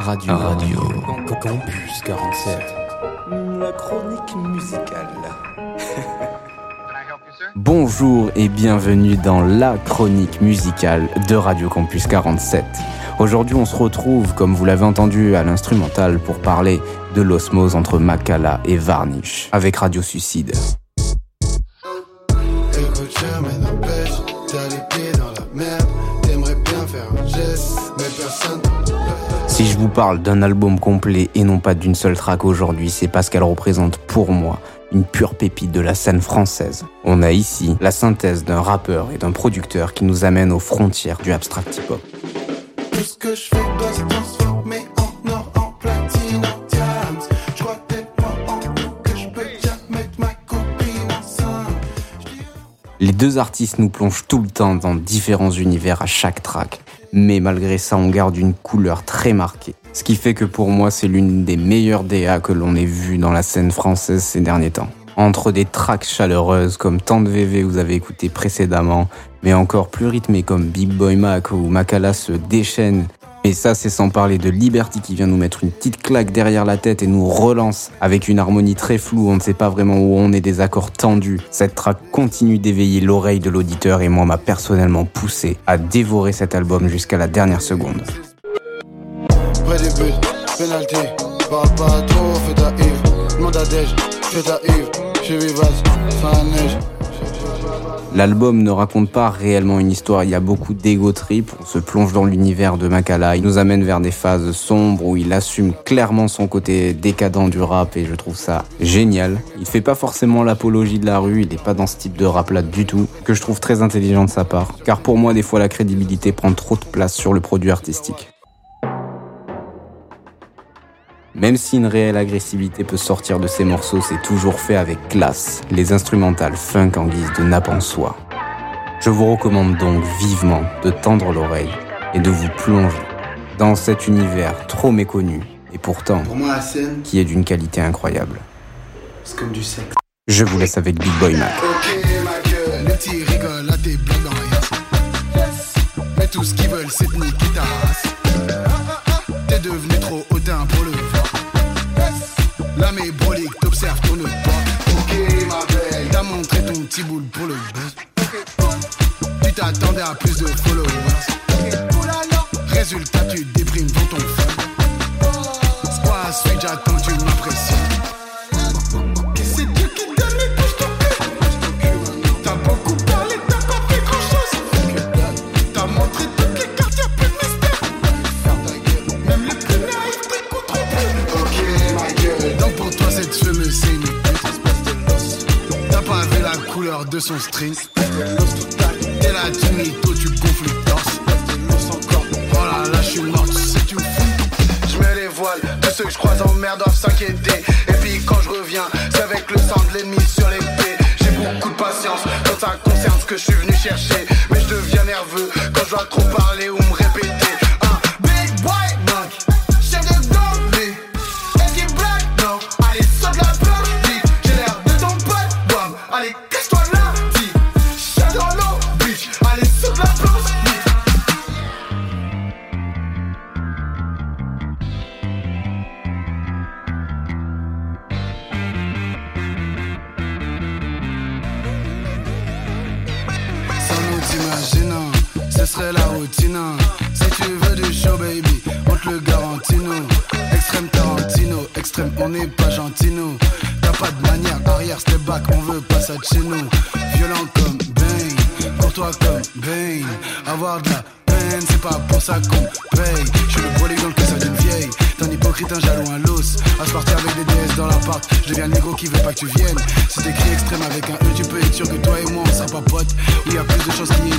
Radio. Radio. Campus 47. La chronique musicale. Bonjour et bienvenue dans la chronique musicale de Radio Campus 47. Aujourd'hui, on se retrouve, comme vous l'avez entendu à l'instrumental, pour parler de l'osmose entre Makala et Varnish avec Radio Suicide. Si je vous parle d'un album complet et non pas d'une seule track aujourd'hui, c'est parce qu'elle représente pour moi une pure pépite de la scène française. On a ici la synthèse d'un rappeur et d'un producteur qui nous amène aux frontières du abstract hip-hop. Les deux artistes nous plongent tout le temps dans différents univers à chaque track mais malgré ça, on garde une couleur très marquée. Ce qui fait que pour moi, c'est l'une des meilleures DA que l'on ait vues dans la scène française ces derniers temps. Entre des tracks chaleureuses comme Tant de VV vous avez écouté précédemment, mais encore plus rythmées comme Big Boy Mac ou Makala se déchaîne et ça, c'est sans parler de Liberty qui vient nous mettre une petite claque derrière la tête et nous relance avec une harmonie très floue. On ne sait pas vraiment où on est, des accords tendus. Cette track continue d'éveiller l'oreille de l'auditeur et moi m'a personnellement poussé à dévorer cet album jusqu'à la dernière seconde. L'album ne raconte pas réellement une histoire, il y a beaucoup d'ego trip, on se plonge dans l'univers de Makala, il nous amène vers des phases sombres où il assume clairement son côté décadent du rap et je trouve ça génial. Il fait pas forcément l'apologie de la rue, il est pas dans ce type de rap là du tout, que je trouve très intelligent de sa part, car pour moi des fois la crédibilité prend trop de place sur le produit artistique. Même si une réelle agressivité peut sortir de ces morceaux, c'est toujours fait avec classe, les instrumentales funk en guise de nappe en soie. Je vous recommande donc vivement de tendre l'oreille et de vous plonger dans cet univers trop méconnu et pourtant qui est d'une qualité incroyable. C'est comme du sexe. Je vous laisse avec Big Boy Mac. Mais tout ce qu'ils veulent, c'est de niquer ta Ok ma belle, t'as montré ton petit boule pour le buzz. Tu t'attendais à plus de followers. Résultat, tu déprimes dans ton fun. De son string. Et là, tu mytho, tu gonfles le torse. Oh là là, je suis mort, tu sais, tu me. Je mets les voiles, tous ceux que je croise en merde doivent s'inquiéter. Et puis quand je reviens, c'est avec le sang de l'ennemi sur l'épée. J'ai beaucoup de patience quand ça concerne ce que je suis venu chercher. Mais je deviens nerveux quand je dois trop parler serait la routine. Hein. Si tu veux du show, baby, on te le garantit, nous. Extrême Tarantino, extrême, on n'est pas gentil, nous. T'as pas de manière, arrière, step back, on veut pas ça de chez nous. Violent comme Bane, courtois comme Bane. Avoir de la peine, c'est pas pour ça qu'on paye. Je suis le polygone que ça d'une vieille. T'es un hypocrite, un jaloux, un los. À se partir avec des déesses dans l'appart, je deviens le négro qui veut pas que tu viennes. Si t'écris extrême avec un E, tu peux être sûr que toi et moi on sera pas potes. Où y a plus de choses qui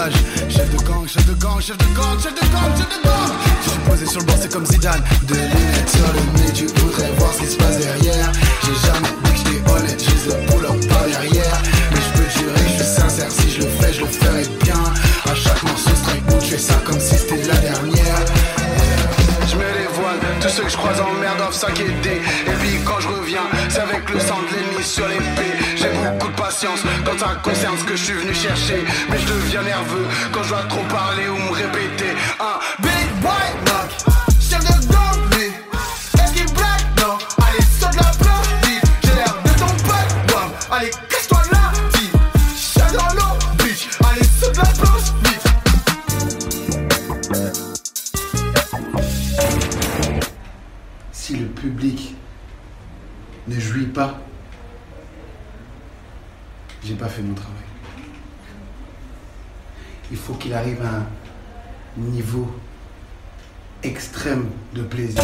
Chef de gang, chef de gang, chef de gang, chef de gang, chef de gang. Je suis posé sur le banc, c'est comme Zidane. De lunettes sur le nez, tu voudrais voir ce qui se passe derrière. J'ai jamais dit que j'étais honnête, j'ai le pull-up par derrière. Mais je peux jurer, je suis sincère, si je le fais, je le ferai bien. À chaque morceau, strike ou tu fais ça comme si c'était la dernière. Je me les tous ceux que je croise en mer doivent s'inquiéter. Et puis quand je reviens, c'est avec le sang de l'ennemi sur l'épée quand ça concerne ce que je suis venu chercher. Mais je deviens nerveux quand je dois trop parler ou me répéter. Un big boy knock, chef de gang, lui. Est-ce qu'il blague? Non, allez, saute la vite. J'ai l'air de ton pote, wow. Allez, casse-toi là. Chat dans l'eau, bitch. Allez, saute la place, vite. Si le public ne jouit pas, j'ai pas fait mon travail. Il faut qu'il arrive à un niveau extrême de plaisir.